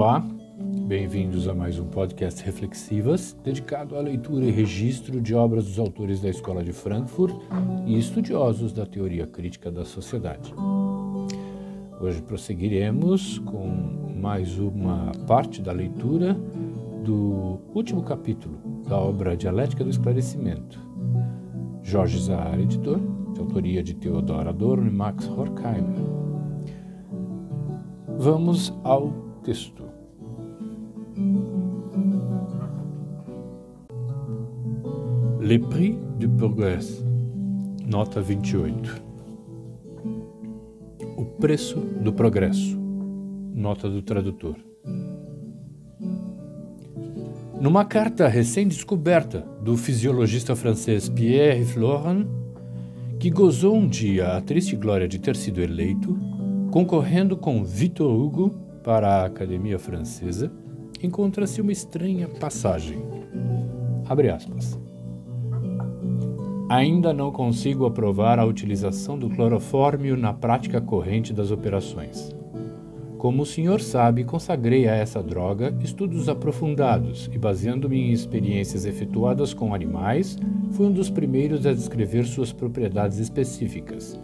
Olá, bem-vindos a mais um podcast Reflexivas, dedicado à leitura e registro de obras dos autores da Escola de Frankfurt e estudiosos da teoria crítica da sociedade. Hoje prosseguiremos com mais uma parte da leitura do último capítulo da obra Dialética do Esclarecimento. Jorge Zahar, editor, de autoria de Theodor Adorno e Max Horkheimer. Vamos ao texto. Le Prix du Progrès, nota 28. O preço do progresso, nota do tradutor. Numa carta recém-descoberta do fisiologista francês Pierre Florin, que gozou um dia a triste glória de ter sido eleito, concorrendo com Victor Hugo para a Academia Francesa, encontra-se uma estranha passagem. Abre aspas. Ainda não consigo aprovar a utilização do clorofórmio na prática corrente das operações. Como o senhor sabe, consagrei a essa droga estudos aprofundados e, baseando-me em experiências efetuadas com animais, fui um dos primeiros a descrever suas propriedades específicas.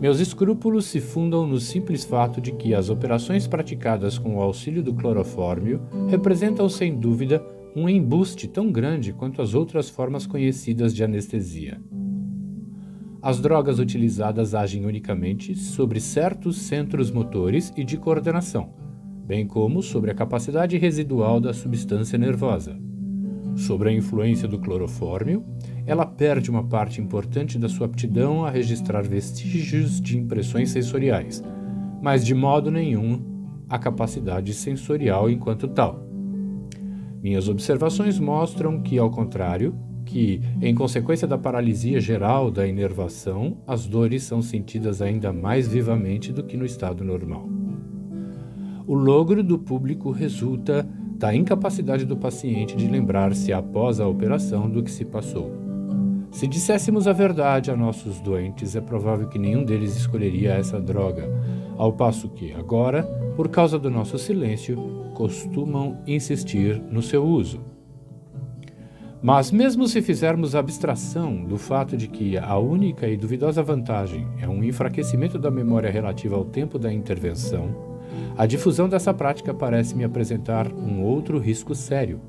Meus escrúpulos se fundam no simples fato de que as operações praticadas com o auxílio do clorofórmio representam, sem dúvida, um embuste tão grande quanto as outras formas conhecidas de anestesia. As drogas utilizadas agem unicamente sobre certos centros motores e de coordenação, bem como sobre a capacidade residual da substância nervosa. Sobre a influência do clorofórmio, ela perde uma parte importante da sua aptidão a registrar vestígios de impressões sensoriais, mas de modo nenhum a capacidade sensorial enquanto tal. Minhas observações mostram que, ao contrário, que, em consequência da paralisia geral da inervação, as dores são sentidas ainda mais vivamente do que no estado normal. O logro do público resulta da incapacidade do paciente de lembrar-se após a operação do que se passou. Se disséssemos a verdade a nossos doentes, é provável que nenhum deles escolheria essa droga, ao passo que, agora, por causa do nosso silêncio, costumam insistir no seu uso. Mas, mesmo se fizermos abstração do fato de que a única e duvidosa vantagem é um enfraquecimento da memória relativa ao tempo da intervenção, a difusão dessa prática parece me apresentar um outro risco sério.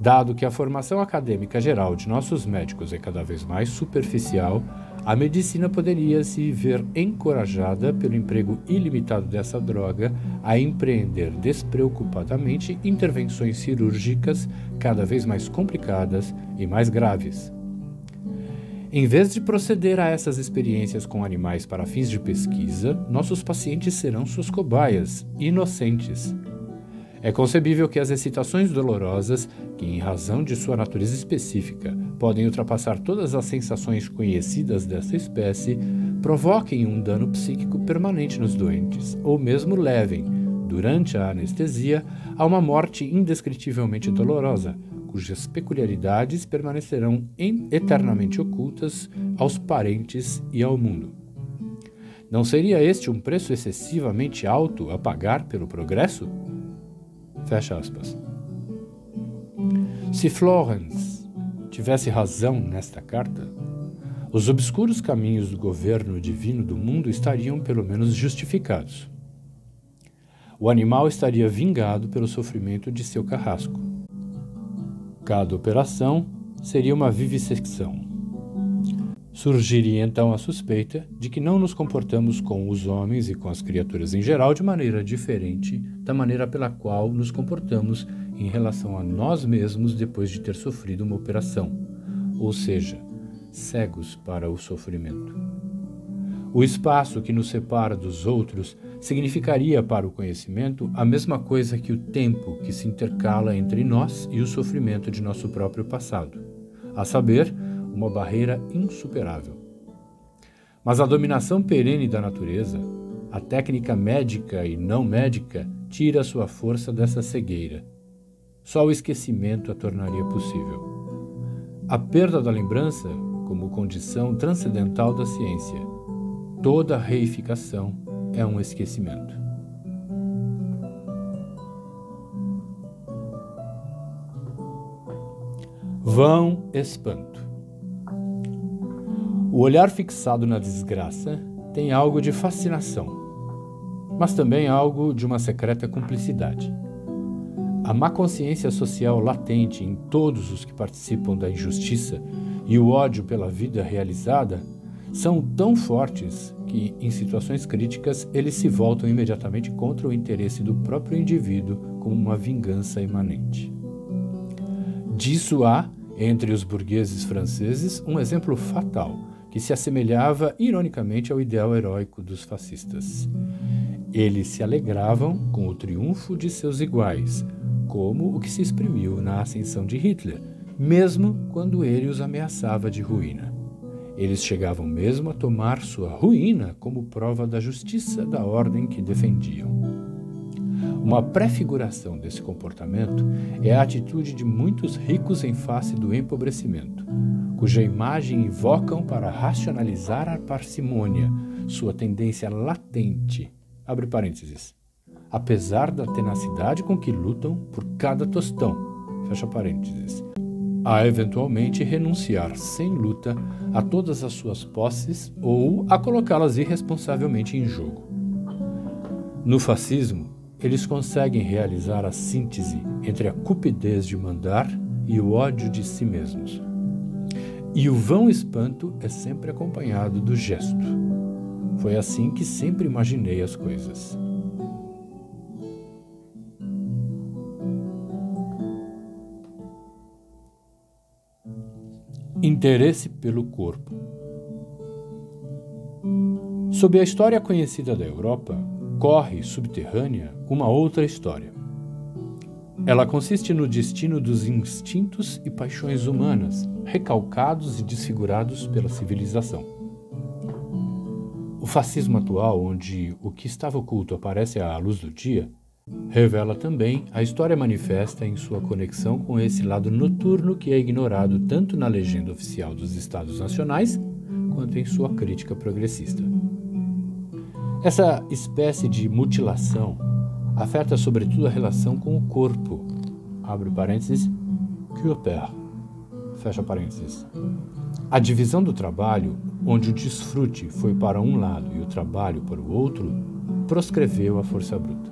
Dado que a formação acadêmica geral de nossos médicos é cada vez mais superficial, a medicina poderia se ver encorajada pelo emprego ilimitado dessa droga a empreender despreocupadamente intervenções cirúrgicas cada vez mais complicadas e mais graves. Em vez de proceder a essas experiências com animais para fins de pesquisa, nossos pacientes serão suas cobaias, inocentes. É concebível que as excitações dolorosas, que em razão de sua natureza específica podem ultrapassar todas as sensações conhecidas dessa espécie, provoquem um dano psíquico permanente nos doentes, ou mesmo levem, durante a anestesia, a uma morte indescritivelmente dolorosa, cujas peculiaridades permanecerão eternamente ocultas aos parentes e ao mundo. Não seria este um preço excessivamente alto a pagar pelo progresso? Fecha aspas. Se Florence tivesse razão nesta carta, os obscuros caminhos do governo divino do mundo estariam pelo menos justificados. O animal estaria vingado pelo sofrimento de seu carrasco Cada operação seria uma vivissecção. Surgiria então a suspeita de que não nos comportamos com os homens e com as criaturas em geral de maneira diferente da maneira pela qual nos comportamos em relação a nós mesmos depois de ter sofrido uma operação, ou seja, cegos para o sofrimento. O espaço que nos separa dos outros significaria para o conhecimento a mesma coisa que o tempo que se intercala entre nós e o sofrimento de nosso próprio passado, a saber, uma barreira insuperável. Mas a dominação perene da natureza, a técnica médica e não médica, tira sua força dessa cegueira. Só o esquecimento a tornaria possível. A perda da lembrança, como condição transcendental da ciência, toda reificação é um esquecimento. Vão espanto. O olhar fixado na desgraça tem algo de fascinação, mas também algo de uma secreta cumplicidade. A má consciência social latente em todos os que participam da injustiça e o ódio pela vida realizada são tão fortes que, em situações críticas, eles se voltam imediatamente contra o interesse do próprio indivíduo como uma vingança imanente. Disso há, entre os burgueses franceses, um exemplo fatal que se assemelhava ironicamente ao ideal heróico dos fascistas. Eles se alegravam com o triunfo de seus iguais, como o que se exprimiu na ascensão de Hitler, mesmo quando ele os ameaçava de ruína. Eles chegavam mesmo a tomar sua ruína como prova da justiça da ordem que defendiam. Uma prefiguração desse comportamento é a atitude de muitos ricos em face do empobrecimento, cuja imagem invocam para racionalizar a parcimônia, sua tendência latente. Abre parênteses. Apesar da tenacidade com que lutam por cada tostão. Fecha parênteses. A eventualmente renunciar sem luta a todas as suas posses ou a colocá-las irresponsavelmente em jogo. No fascismo, eles conseguem realizar a síntese entre a cupidez de mandar e o ódio de si mesmos. E o vão espanto é sempre acompanhado do gesto. Foi assim que sempre imaginei as coisas. Interesse pelo corpo. Sob a história conhecida da Europa, corre subterrânea uma outra história. Ela consiste no destino dos instintos e paixões humanas, recalcados e desfigurados pela civilização. O fascismo atual, onde o que estava oculto aparece à luz do dia, revela também a história manifesta em sua conexão com esse lado noturno que é ignorado tanto na legenda oficial dos Estados Nacionais quanto em sua crítica progressista. Essa espécie de mutilação afeta sobretudo a relação com o corpo. Abre parênteses, Cooper. Fecha parênteses. A divisão do trabalho, onde o desfrute foi para um lado e o trabalho para o outro, proscreveu a força bruta.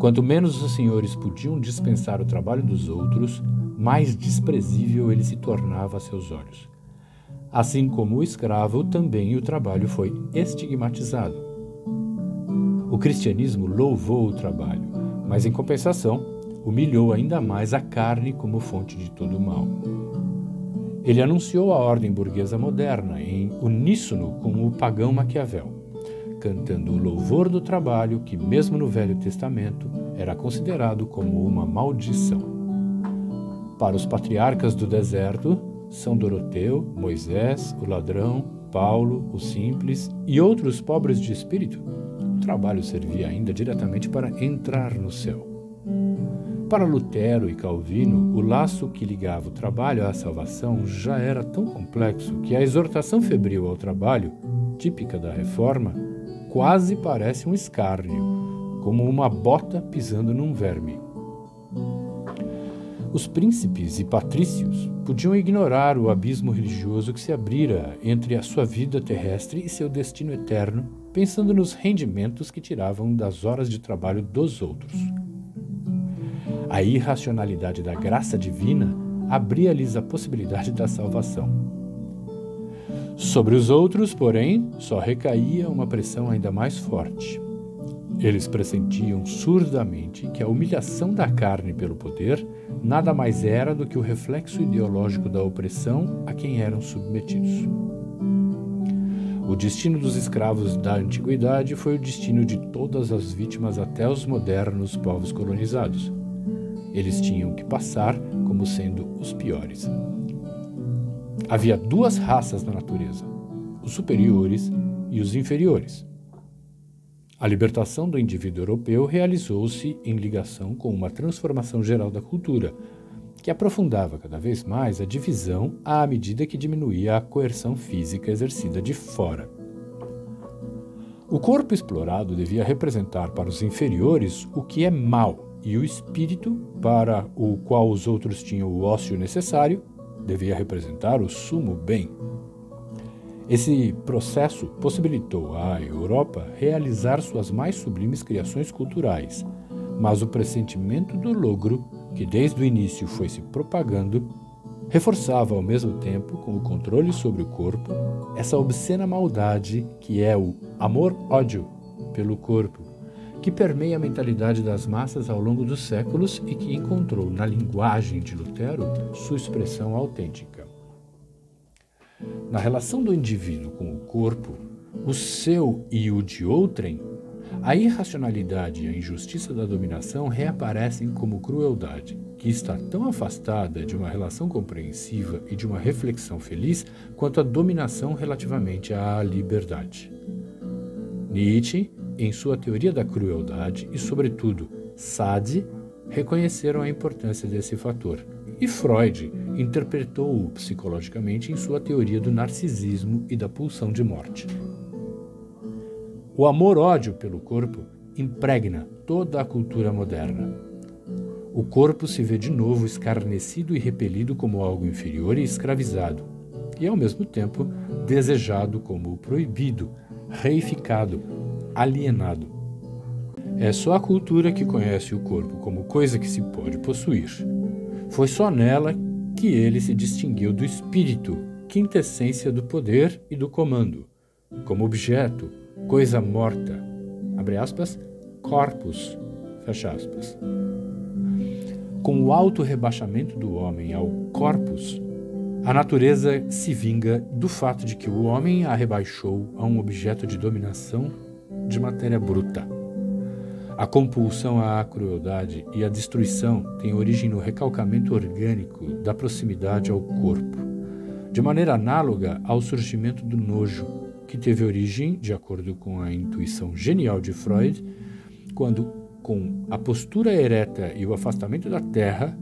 Quanto menos os senhores podiam dispensar o trabalho dos outros, mais desprezível ele se tornava a seus olhos. Assim como o escravo, também o trabalho foi estigmatizado. O cristianismo louvou o trabalho, mas em compensação, humilhou ainda mais a carne como fonte de todo o mal. Ele anunciou a ordem burguesa moderna em uníssono com o pagão Maquiavel, cantando o louvor do trabalho que, mesmo no Velho Testamento, era considerado como uma maldição. Para os patriarcas do deserto, são Doroteu, Moisés, o ladrão, Paulo, o simples e outros pobres de espírito, o trabalho servia ainda diretamente para entrar no céu. Para Lutero e Calvino, o laço que ligava o trabalho à salvação já era tão complexo que a exortação febril ao trabalho, típica da reforma, quase parece um escárnio, como uma bota pisando num verme. Os príncipes e patrícios podiam ignorar o abismo religioso que se abrira entre a sua vida terrestre e seu destino eterno, pensando nos rendimentos que tiravam das horas de trabalho dos outros. A irracionalidade da graça divina abria-lhes a possibilidade da salvação. Sobre os outros, porém, só recaía uma pressão ainda mais forte. Eles pressentiam surdamente que a humilhação da carne pelo poder nada mais era do que o reflexo ideológico da opressão a quem eram submetidos. O destino dos escravos da antiguidade foi o destino de todas as vítimas até os modernos povos colonizados. Eles tinham que passar como sendo os piores. Havia duas raças na natureza: os superiores e os inferiores. A libertação do indivíduo europeu realizou-se em ligação com uma transformação geral da cultura, que aprofundava cada vez mais a divisão à medida que diminuía a coerção física exercida de fora. O corpo explorado devia representar para os inferiores o que é mal e o espírito, para o qual os outros tinham o ócio necessário, devia representar o sumo bem. Esse processo possibilitou à Europa realizar suas mais sublimes criações culturais, mas o pressentimento do logro, que desde o início foi se propagando, reforçava ao mesmo tempo, com o controle sobre o corpo, essa obscena maldade que é o amor-ódio pelo corpo, que permeia a mentalidade das massas ao longo dos séculos e que encontrou na linguagem de Lutero sua expressão autêntica. Na relação do indivíduo com o corpo, o seu e o de outrem, a irracionalidade e a injustiça da dominação reaparecem como crueldade, que está tão afastada de uma relação compreensiva e de uma reflexão feliz quanto a dominação relativamente à liberdade. Nietzsche em sua teoria da crueldade e, sobretudo, Sade reconheceram a importância desse fator, e Freud interpretou-o psicologicamente em sua teoria do narcisismo e da pulsão de morte. O amor-ódio pelo corpo impregna toda a cultura moderna. O corpo se vê de novo escarnecido e repelido como algo inferior e escravizado, e ao mesmo tempo desejado como proibido, reificado, alienado. É só a cultura que conhece o corpo como coisa que se pode possuir. Foi só nela que ele se distinguiu do espírito, quintessência do poder e do comando, como objeto, coisa morta, abre aspas, corpus, fecha aspas. Com o alto rebaixamento do homem ao corpus, a natureza se vinga do fato de que o homem a rebaixou a um objeto de dominação de matéria bruta. A compulsão à crueldade e à destruição têm origem no recalcamento orgânico da proximidade ao corpo, de maneira análoga ao surgimento do nojo, que teve origem, de acordo com a intuição genial de Freud, quando, com a postura ereta e o afastamento da terra,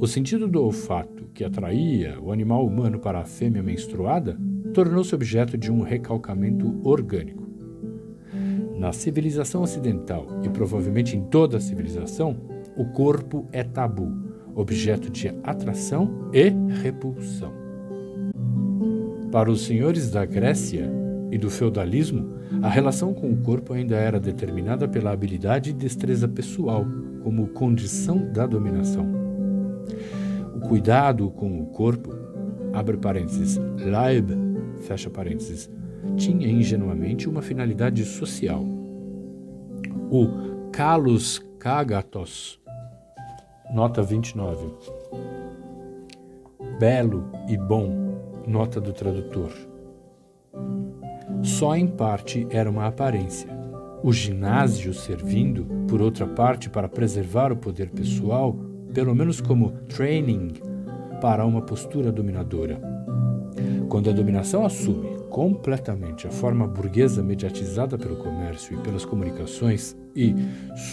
o sentido do olfato, que atraía o animal humano para a fêmea menstruada, tornou-se objeto de um recalcamento orgânico. Na civilização ocidental e provavelmente em toda a civilização, o corpo é tabu, objeto de atração e repulsão. Para os senhores da Grécia e do feudalismo, a relação com o corpo ainda era determinada pela habilidade e destreza pessoal como condição da dominação. O cuidado com o corpo, abre parênteses, Leib, fecha parênteses, tinha ingenuamente uma finalidade social. O Kalos Kagatos, nota 29. Belo e bom, nota do tradutor. Só em parte era uma aparência. O ginásio servindo, por outra parte, para preservar o poder pessoal, pelo menos como training para uma postura dominadora. Quando a dominação assume completamente a forma burguesa mediatizada pelo comércio e pelas comunicações e,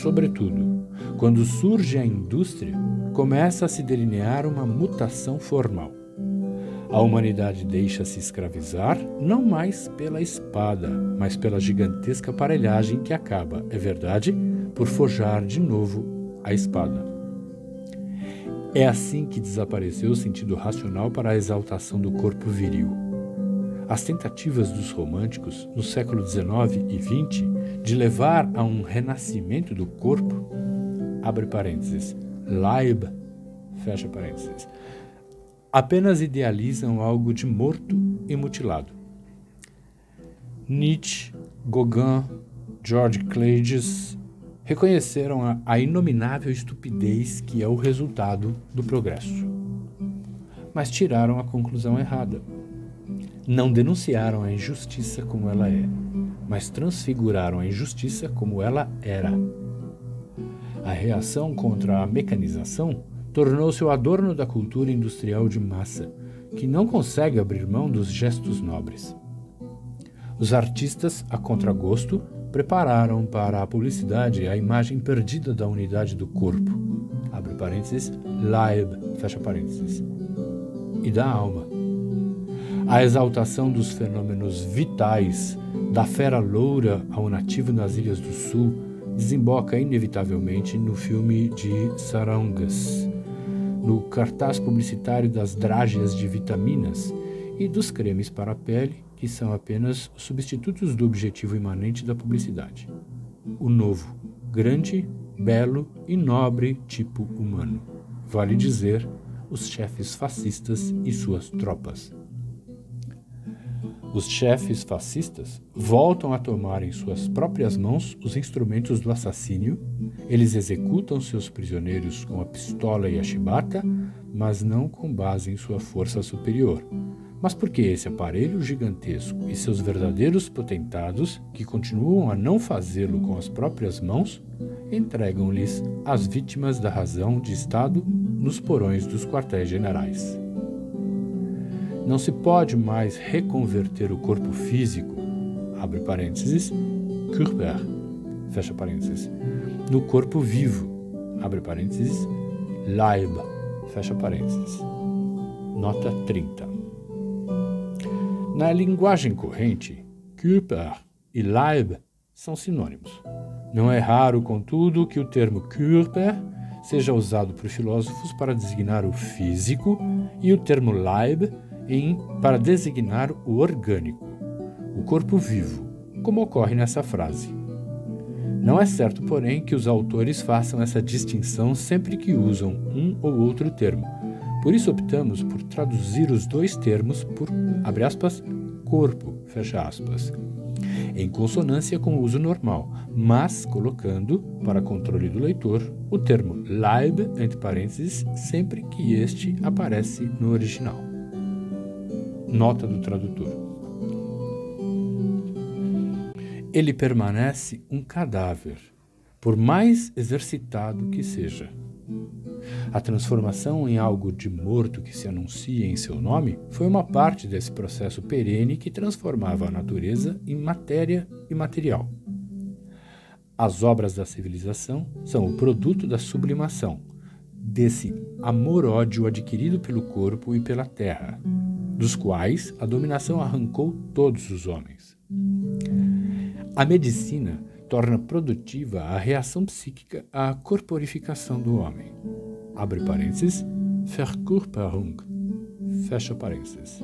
sobretudo, quando surge a indústria, começa a se delinear uma mutação formal. A humanidade deixa-se escravizar não mais pela espada, mas pela gigantesca aparelhagem que acaba, é verdade, por forjar de novo a espada. É assim que desapareceu o sentido racional para a exaltação do corpo viril as tentativas dos românticos no século XIX e XX de levar a um renascimento do corpo, abre parênteses, Leib, fecha parênteses, apenas idealizam algo de morto e mutilado. Nietzsche, Gauguin, George Clages reconheceram a, a inominável estupidez que é o resultado do progresso, mas tiraram a conclusão errada não denunciaram a injustiça como ela é, mas transfiguraram a injustiça como ela era. A reação contra a mecanização tornou-se o adorno da cultura industrial de massa, que não consegue abrir mão dos gestos nobres. Os artistas, a contragosto, prepararam para a publicidade a imagem perdida da unidade do corpo, abre parênteses, fecha parênteses, e da alma, a exaltação dos fenômenos vitais, da fera loura ao nativo nas ilhas do sul, desemboca inevitavelmente no filme de Sarangas, no cartaz publicitário das drágeas de vitaminas e dos cremes para a pele, que são apenas substitutos do objetivo imanente da publicidade. O novo, grande, belo e nobre tipo humano. Vale dizer, os chefes fascistas e suas tropas. Os chefes fascistas voltam a tomar em suas próprias mãos os instrumentos do assassínio, eles executam seus prisioneiros com a pistola e a chibata, mas não com base em sua força superior, mas porque esse aparelho gigantesco e seus verdadeiros potentados, que continuam a não fazê-lo com as próprias mãos, entregam-lhes as vítimas da razão de Estado nos porões dos quartéis generais. Não se pode mais reconverter o corpo físico, abre parênteses, Körper, fecha parênteses, no corpo vivo, abre parênteses, Leib, fecha parênteses. Nota 30. Na linguagem corrente, Körper e Leib são sinônimos. Não é raro, contudo, que o termo Körper seja usado por filósofos para designar o físico e o termo Leib em para designar o orgânico, o corpo vivo, como ocorre nessa frase. Não é certo, porém, que os autores façam essa distinção sempre que usam um ou outro termo. Por isso optamos por traduzir os dois termos por, abre aspas, corpo, fecha aspas, em consonância com o uso normal, mas colocando, para controle do leitor, o termo Leib, entre parênteses, sempre que este aparece no original. Nota do tradutor. Ele permanece um cadáver, por mais exercitado que seja. A transformação em algo de morto que se anuncia em seu nome foi uma parte desse processo perene que transformava a natureza em matéria e material. As obras da civilização são o produto da sublimação, desse amor-ódio adquirido pelo corpo e pela terra, dos quais a dominação arrancou todos os homens. A medicina torna produtiva a reação psíquica à corporificação do homem. Abre parênteses, Verkörperung, fecha parênteses.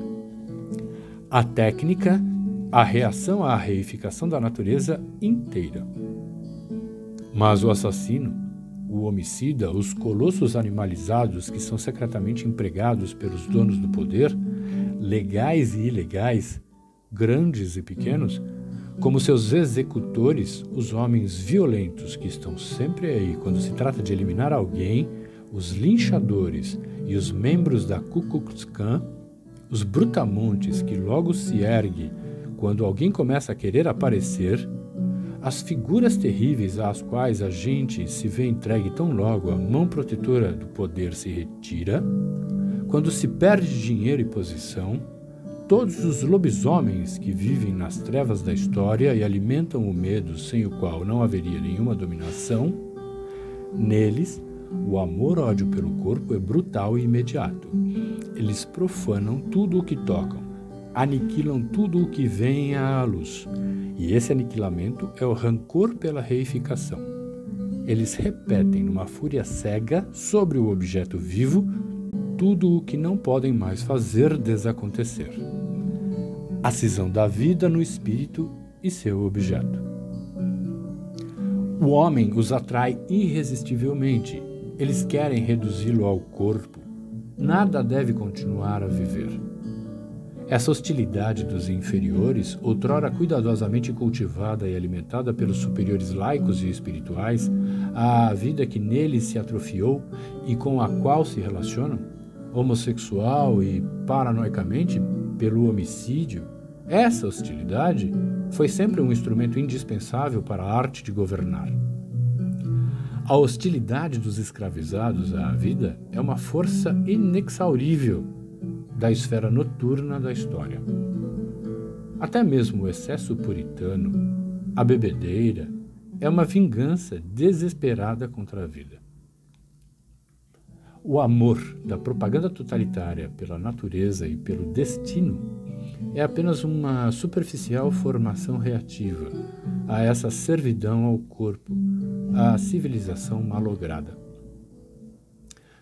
A técnica, a reação à reificação da natureza inteira. Mas o assassino, o homicida, os colossos animalizados que são secretamente empregados pelos donos do poder, legais e ilegais, grandes e pequenos, como seus executores, os homens violentos que estão sempre aí. Quando se trata de eliminar alguém, os linchadores e os membros da Ku Klux Klan, os brutamontes que logo se ergue quando alguém começa a querer aparecer, as figuras terríveis às quais a gente se vê entregue tão logo a mão protetora do poder se retira, quando se perde dinheiro e posição, todos os lobisomens que vivem nas trevas da história e alimentam o medo sem o qual não haveria nenhuma dominação, neles o amor-ódio pelo corpo é brutal e imediato. Eles profanam tudo o que tocam, aniquilam tudo o que vem à luz, e esse aniquilamento é o rancor pela reificação. Eles repetem numa fúria cega sobre o objeto vivo tudo o que não podem mais fazer desacontecer. A cisão da vida no espírito e seu objeto. O homem os atrai irresistivelmente. Eles querem reduzi-lo ao corpo. Nada deve continuar a viver. Essa hostilidade dos inferiores, outrora cuidadosamente cultivada e alimentada pelos superiores laicos e espirituais, à vida que neles se atrofiou e com a qual se relacionam, homossexual e paranoicamente pelo homicídio, essa hostilidade foi sempre um instrumento indispensável para a arte de governar. A hostilidade dos escravizados à vida é uma força inexaurível da esfera noturna da história. Até mesmo o excesso puritano, a bebedeira, é uma vingança desesperada contra a vida. O amor da propaganda totalitária pela natureza e pelo destino é apenas uma superficial formação reativa a essa servidão ao corpo, a civilização malograda.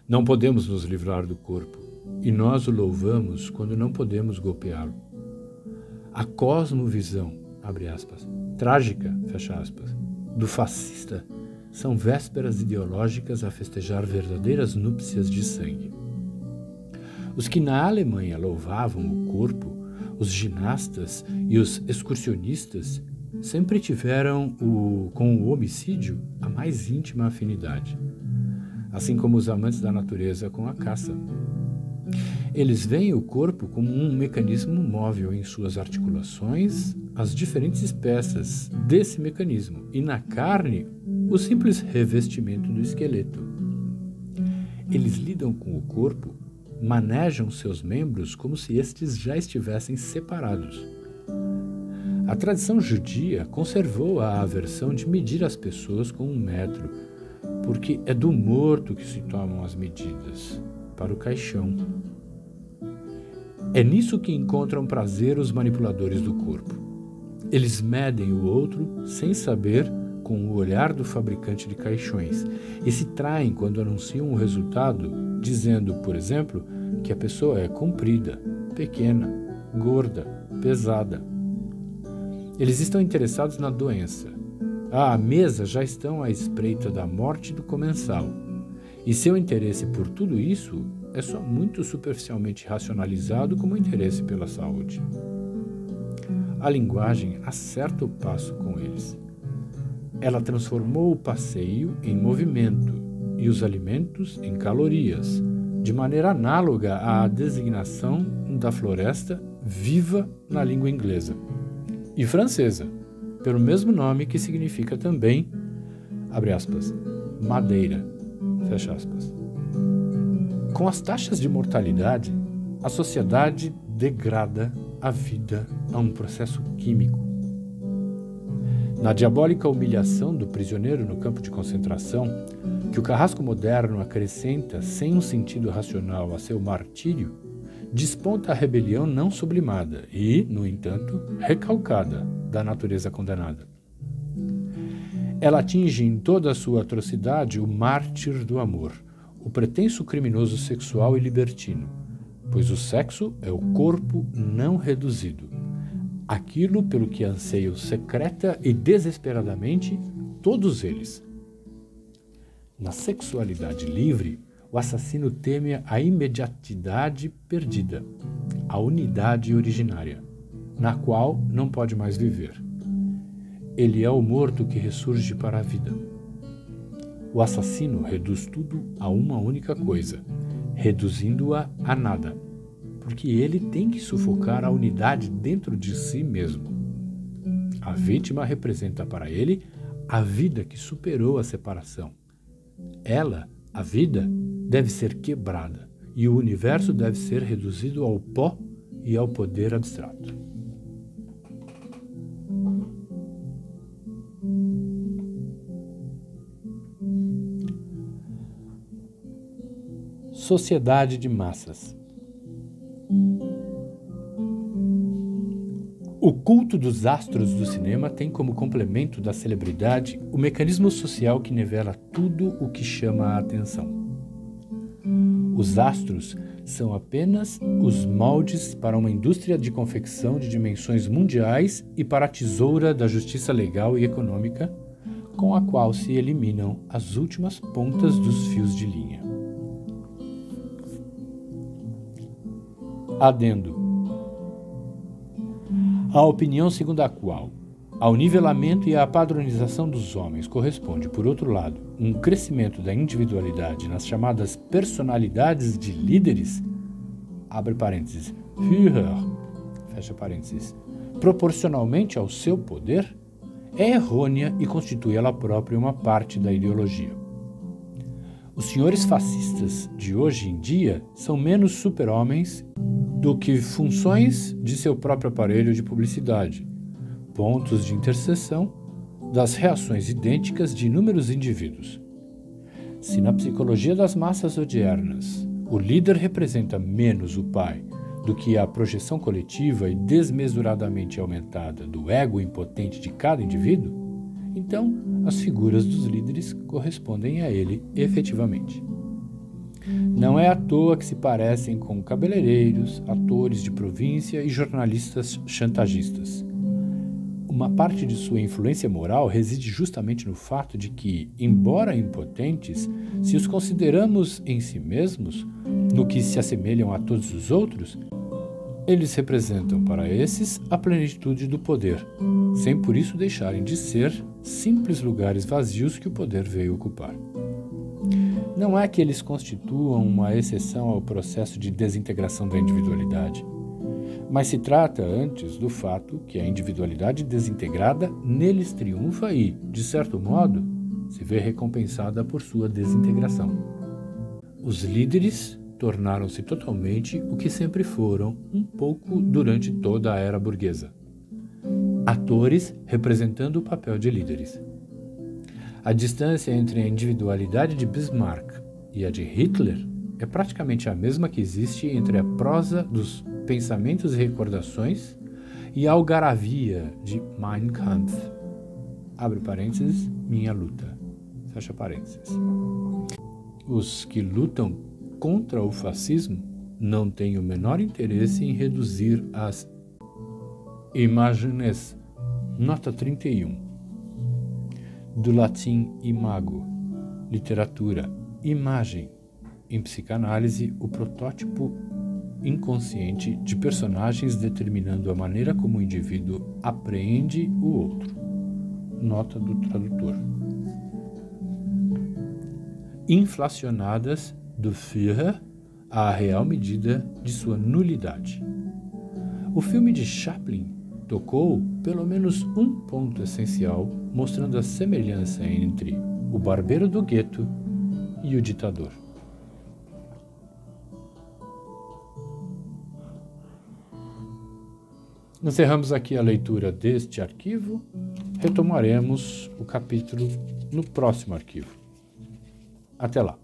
Não podemos nos livrar do corpo, e nós o louvamos quando não podemos golpeá-lo. A cosmovisão, abre aspas, trágica, fecha aspas, do fascista são vésperas ideológicas a festejar verdadeiras núpcias de sangue. Os que na Alemanha louvavam o corpo, os ginastas e os excursionistas, sempre tiveram o, com o homicídio a mais íntima afinidade, assim como os amantes da natureza com a caça. Eles veem o corpo como um mecanismo móvel em suas articulações, as diferentes peças desse mecanismo, e na carne, o simples revestimento do esqueleto. Eles lidam com o corpo, manejam seus membros como se estes já estivessem separados. A tradição judia conservou a aversão de medir as pessoas com um metro, porque é do morto que se tomam as medidas, para o caixão. É nisso que encontram prazer os manipuladores do corpo. Eles medem o outro sem saber com o olhar do fabricante de caixões e se traem quando anunciam o resultado, dizendo, por exemplo, que a pessoa é comprida, pequena, gorda, pesada. Eles estão interessados na doença. À mesa já estão à espreita da morte do comensal. E seu interesse por tudo isso é só muito superficialmente racionalizado como interesse pela saúde. A linguagem acerta o passo com eles. Ela transformou o passeio em movimento e os alimentos em calorias, de maneira análoga à designação da floresta viva na língua inglesa e francesa, pelo mesmo nome que significa também, abre aspas, madeira, fecha aspas. Com as taxas de mortalidade, a sociedade degrada a vida a um processo químico. Na diabólica humilhação do prisioneiro no campo de concentração, que o carrasco moderno acrescenta sem um sentido racional a seu martírio, desponta a rebelião não sublimada e, no entanto, recalcada da natureza condenada. Ela atinge em toda a sua atrocidade o mártir do amor, o pretenso criminoso sexual e libertino, pois o sexo é o corpo não reduzido, aquilo pelo que anseiam secreta e desesperadamente todos eles. Na sexualidade livre, o assassino teme a imediatidade perdida, a unidade originária, na qual não pode mais viver. Ele é o morto que ressurge para a vida. O assassino reduz tudo a uma única coisa, reduzindo-a a nada, porque ele tem que sufocar a unidade dentro de si mesmo. A vítima representa para ele a vida que superou a separação. Ela, a vida, deve ser quebrada e o universo deve ser reduzido ao pó e ao poder abstrato. Sociedade de massas. Culto dos astros do cinema tem como complemento da celebridade o mecanismo social que nivela tudo o que chama a atenção. Os astros são apenas os moldes para uma indústria de confecção de dimensões mundiais e para a tesoura da justiça legal e econômica, com a qual se eliminam as últimas pontas dos fios de linha. Adendo. A opinião segundo a qual ao nivelamento e à padronização dos homens corresponde, por outro lado, um crescimento da individualidade nas chamadas personalidades de líderes, abre parênteses, Führer, fecha parênteses, proporcionalmente ao seu poder, é errônea e constitui ela própria uma parte da ideologia. Os senhores fascistas de hoje em dia são menos super-homens do que funções de seu próprio aparelho de publicidade, pontos de interseção das reações idênticas de inúmeros indivíduos. Se na psicologia das massas odiernas o líder representa menos o pai do que a projeção coletiva e desmesuradamente aumentada do ego impotente de cada indivíduo, então as figuras dos líderes correspondem a ele efetivamente. Não é à toa que se parecem com cabeleireiros, atores de província e jornalistas chantagistas. Uma parte de sua influência moral reside justamente no fato de que, embora impotentes, se os consideramos em si mesmos, no que se assemelham a todos os outros, eles representam para esses a plenitude do poder, sem por isso deixarem de ser simples lugares vazios que o poder veio ocupar. Não é que eles constituam uma exceção ao processo de desintegração da individualidade, mas se trata antes do fato que a individualidade desintegrada neles triunfa e, de certo modo, se vê recompensada por sua desintegração. Os líderes tornaram-se totalmente o que sempre foram, um pouco durante toda a era burguesa. Atores representando o papel de líderes. A distância entre a individualidade de Bismarck e a de Hitler é praticamente a mesma que existe entre a prosa dos pensamentos e recordações e a algaravia de Mein Kampf. Abre parênteses, minha luta. Fecha parênteses. Os que lutam contra o fascismo não tem o menor interesse em reduzir as imagens. Nota 31. Do latim imago, literatura, imagem. Em psicanálise, o protótipo inconsciente de personagens determinando a maneira como o indivíduo apreende o outro. Nota do tradutor. Inflacionadas do Führer à real medida de sua nulidade. O filme de Chaplin tocou pelo menos um ponto essencial, mostrando a semelhança entre o barbeiro do gueto e o ditador. Encerramos aqui a leitura deste arquivo. Retomaremos o capítulo no próximo arquivo. Até lá!